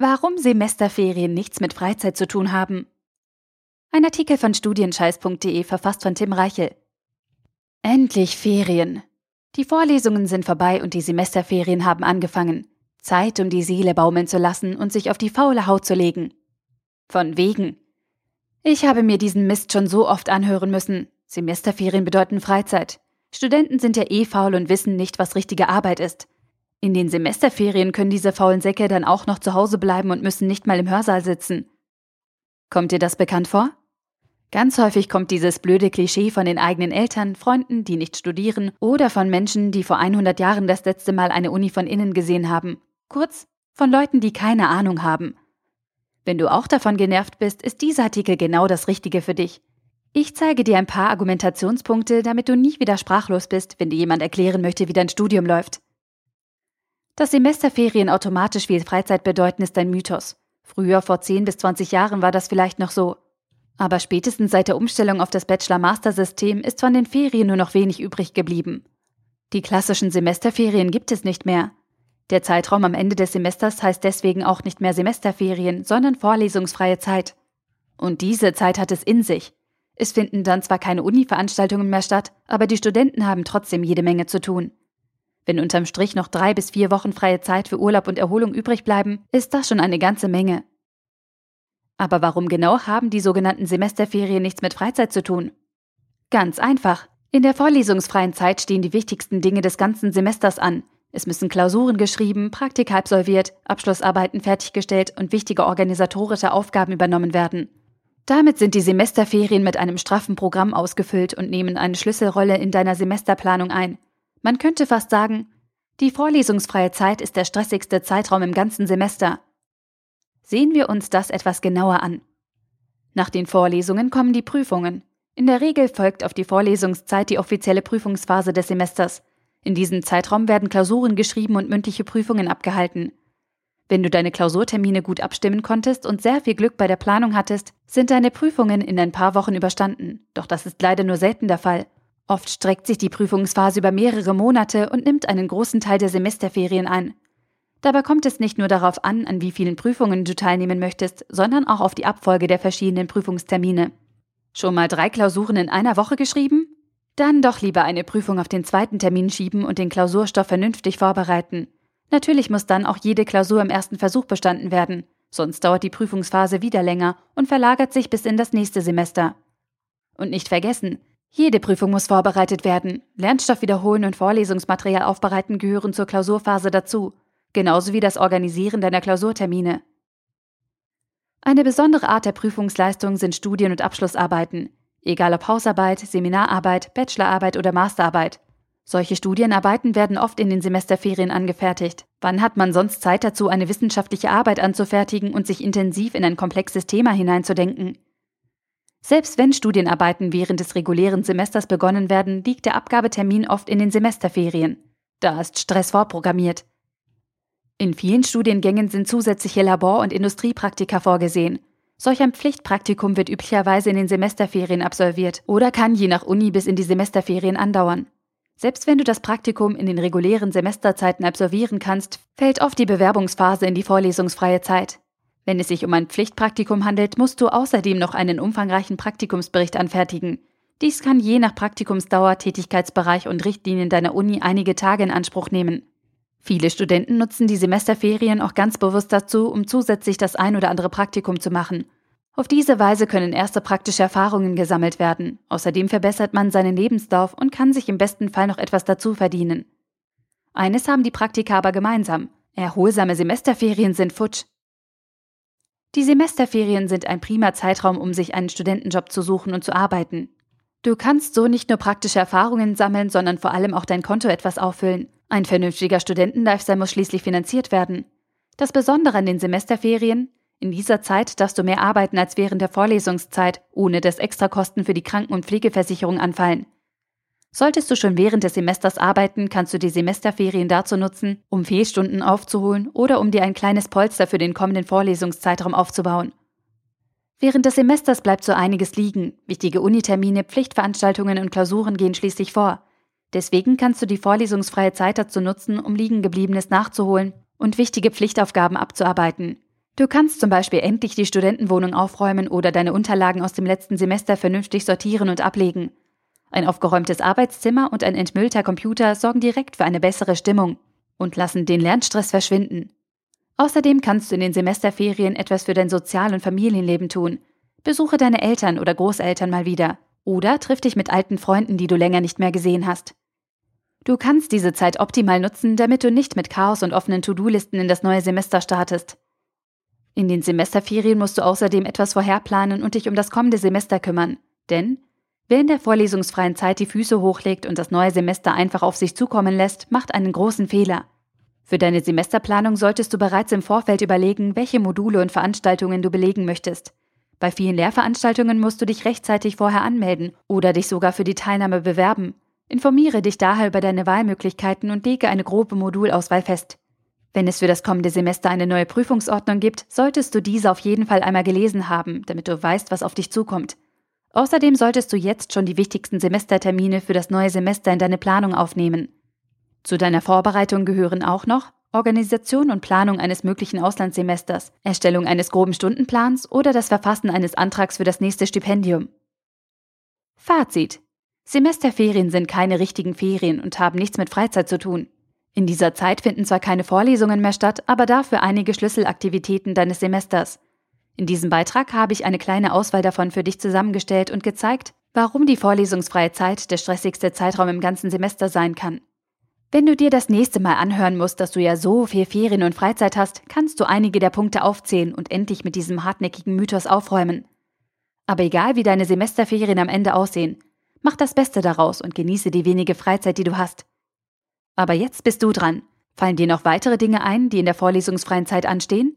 Warum Semesterferien nichts mit Freizeit zu tun haben. Ein Artikel von studienscheiß.de verfasst von Tim Reichel. Endlich Ferien. Die Vorlesungen sind vorbei und die Semesterferien haben angefangen. Zeit, um die Seele baumeln zu lassen und sich auf die faule Haut zu legen. Von wegen. Ich habe mir diesen Mist schon so oft anhören müssen. Semesterferien bedeuten Freizeit. Studenten sind ja eh faul und wissen nicht, was richtige Arbeit ist. In den Semesterferien können diese faulen Säcke dann auch noch zu Hause bleiben und müssen nicht mal im Hörsaal sitzen. Kommt dir das bekannt vor? Ganz häufig kommt dieses blöde Klischee von den eigenen Eltern, Freunden, die nicht studieren, oder von Menschen, die vor 100 Jahren das letzte Mal eine Uni von innen gesehen haben. Kurz, von Leuten, die keine Ahnung haben. Wenn du auch davon genervt bist, ist dieser Artikel genau das Richtige für dich. Ich zeige dir ein paar Argumentationspunkte, damit du nie wieder sprachlos bist, wenn dir jemand erklären möchte, wie dein Studium läuft. Dass Semesterferien automatisch viel Freizeit bedeuten, ist ein Mythos. Früher, vor 10 bis 20 Jahren, war das vielleicht noch so. Aber spätestens seit der Umstellung auf das Bachelor-Master-System ist von den Ferien nur noch wenig übrig geblieben. Die klassischen Semesterferien gibt es nicht mehr. Der Zeitraum am Ende des Semesters heißt deswegen auch nicht mehr Semesterferien, sondern vorlesungsfreie Zeit. Und diese Zeit hat es in sich. Es finden dann zwar keine Uni-Veranstaltungen mehr statt, aber die Studenten haben trotzdem jede Menge zu tun. Wenn unterm Strich noch drei bis vier Wochen freie Zeit für Urlaub und Erholung übrig bleiben, ist das schon eine ganze Menge. Aber warum genau haben die sogenannten Semesterferien nichts mit Freizeit zu tun? Ganz einfach. In der vorlesungsfreien Zeit stehen die wichtigsten Dinge des ganzen Semesters an. Es müssen Klausuren geschrieben, Praktika absolviert, Abschlussarbeiten fertiggestellt und wichtige organisatorische Aufgaben übernommen werden. Damit sind die Semesterferien mit einem straffen Programm ausgefüllt und nehmen eine Schlüsselrolle in deiner Semesterplanung ein. Man könnte fast sagen, die vorlesungsfreie Zeit ist der stressigste Zeitraum im ganzen Semester. Sehen wir uns das etwas genauer an. Nach den Vorlesungen kommen die Prüfungen. In der Regel folgt auf die Vorlesungszeit die offizielle Prüfungsphase des Semesters. In diesem Zeitraum werden Klausuren geschrieben und mündliche Prüfungen abgehalten. Wenn du deine Klausurtermine gut abstimmen konntest und sehr viel Glück bei der Planung hattest, sind deine Prüfungen in ein paar Wochen überstanden. Doch das ist leider nur selten der Fall. Oft streckt sich die Prüfungsphase über mehrere Monate und nimmt einen großen Teil der Semesterferien ein. Dabei kommt es nicht nur darauf an, an wie vielen Prüfungen du teilnehmen möchtest, sondern auch auf die Abfolge der verschiedenen Prüfungstermine. Schon mal drei Klausuren in einer Woche geschrieben? Dann doch lieber eine Prüfung auf den zweiten Termin schieben und den Klausurstoff vernünftig vorbereiten. Natürlich muss dann auch jede Klausur im ersten Versuch bestanden werden, sonst dauert die Prüfungsphase wieder länger und verlagert sich bis in das nächste Semester. Und nicht vergessen, jede Prüfung muss vorbereitet werden. Lernstoff wiederholen und Vorlesungsmaterial aufbereiten gehören zur Klausurphase dazu, genauso wie das Organisieren deiner Klausurtermine. Eine besondere Art der Prüfungsleistung sind Studien- und Abschlussarbeiten, egal ob Hausarbeit, Seminararbeit, Bachelorarbeit oder Masterarbeit. Solche Studienarbeiten werden oft in den Semesterferien angefertigt. Wann hat man sonst Zeit dazu, eine wissenschaftliche Arbeit anzufertigen und sich intensiv in ein komplexes Thema hineinzudenken? Selbst wenn Studienarbeiten während des regulären Semesters begonnen werden, liegt der Abgabetermin oft in den Semesterferien. Da ist Stress vorprogrammiert. In vielen Studiengängen sind zusätzliche Labor- und Industriepraktika vorgesehen. Solch ein Pflichtpraktikum wird üblicherweise in den Semesterferien absolviert oder kann je nach Uni bis in die Semesterferien andauern. Selbst wenn du das Praktikum in den regulären Semesterzeiten absolvieren kannst, fällt oft die Bewerbungsphase in die vorlesungsfreie Zeit. Wenn es sich um ein Pflichtpraktikum handelt, musst du außerdem noch einen umfangreichen Praktikumsbericht anfertigen. Dies kann je nach Praktikumsdauer, Tätigkeitsbereich und Richtlinien deiner Uni einige Tage in Anspruch nehmen. Viele Studenten nutzen die Semesterferien auch ganz bewusst dazu, um zusätzlich das ein oder andere Praktikum zu machen. Auf diese Weise können erste praktische Erfahrungen gesammelt werden. Außerdem verbessert man seinen Lebenslauf und kann sich im besten Fall noch etwas dazu verdienen. Eines haben die Praktika aber gemeinsam. Erholsame Semesterferien sind futsch. Die Semesterferien sind ein prima Zeitraum, um sich einen Studentenjob zu suchen und zu arbeiten. Du kannst so nicht nur praktische Erfahrungen sammeln, sondern vor allem auch dein Konto etwas auffüllen. Ein vernünftiger Studentenlifestyle muss schließlich finanziert werden. Das Besondere an den Semesterferien, in dieser Zeit darfst du mehr arbeiten als während der Vorlesungszeit, ohne dass Extrakosten für die Kranken- und Pflegeversicherung anfallen. Solltest du schon während des Semesters arbeiten, kannst du die Semesterferien dazu nutzen, um Fehlstunden aufzuholen oder um dir ein kleines Polster für den kommenden Vorlesungszeitraum aufzubauen. Während des Semesters bleibt so einiges liegen. Wichtige Unitermine, Pflichtveranstaltungen und Klausuren gehen schließlich vor. Deswegen kannst du die vorlesungsfreie Zeit dazu nutzen, um liegengebliebenes nachzuholen und wichtige Pflichtaufgaben abzuarbeiten. Du kannst zum Beispiel endlich die Studentenwohnung aufräumen oder deine Unterlagen aus dem letzten Semester vernünftig sortieren und ablegen. Ein aufgeräumtes Arbeitszimmer und ein entmüllter Computer sorgen direkt für eine bessere Stimmung und lassen den Lernstress verschwinden. Außerdem kannst du in den Semesterferien etwas für dein Sozial- und Familienleben tun. Besuche deine Eltern oder Großeltern mal wieder. Oder triff dich mit alten Freunden, die du länger nicht mehr gesehen hast. Du kannst diese Zeit optimal nutzen, damit du nicht mit Chaos und offenen To-Do-Listen in das neue Semester startest. In den Semesterferien musst du außerdem etwas vorherplanen und dich um das kommende Semester kümmern. Denn wer in der vorlesungsfreien Zeit die Füße hochlegt und das neue Semester einfach auf sich zukommen lässt, macht einen großen Fehler. Für deine Semesterplanung solltest du bereits im Vorfeld überlegen, welche Module und Veranstaltungen du belegen möchtest. Bei vielen Lehrveranstaltungen musst du dich rechtzeitig vorher anmelden oder dich sogar für die Teilnahme bewerben. Informiere dich daher über deine Wahlmöglichkeiten und lege eine grobe Modulauswahl fest. Wenn es für das kommende Semester eine neue Prüfungsordnung gibt, solltest du diese auf jeden Fall einmal gelesen haben, damit du weißt, was auf dich zukommt. Außerdem solltest du jetzt schon die wichtigsten Semestertermine für das neue Semester in deine Planung aufnehmen. Zu deiner Vorbereitung gehören auch noch Organisation und Planung eines möglichen Auslandssemesters, Erstellung eines groben Stundenplans oder das Verfassen eines Antrags für das nächste Stipendium. Fazit. Semesterferien sind keine richtigen Ferien und haben nichts mit Freizeit zu tun. In dieser Zeit finden zwar keine Vorlesungen mehr statt, aber dafür einige Schlüsselaktivitäten deines Semesters. In diesem Beitrag habe ich eine kleine Auswahl davon für dich zusammengestellt und gezeigt, warum die vorlesungsfreie Zeit der stressigste Zeitraum im ganzen Semester sein kann. Wenn du dir das nächste Mal anhören musst, dass du ja so viel Ferien und Freizeit hast, kannst du einige der Punkte aufzählen und endlich mit diesem hartnäckigen Mythos aufräumen. Aber egal wie deine Semesterferien am Ende aussehen, mach das Beste daraus und genieße die wenige Freizeit, die du hast. Aber jetzt bist du dran. Fallen dir noch weitere Dinge ein, die in der vorlesungsfreien Zeit anstehen?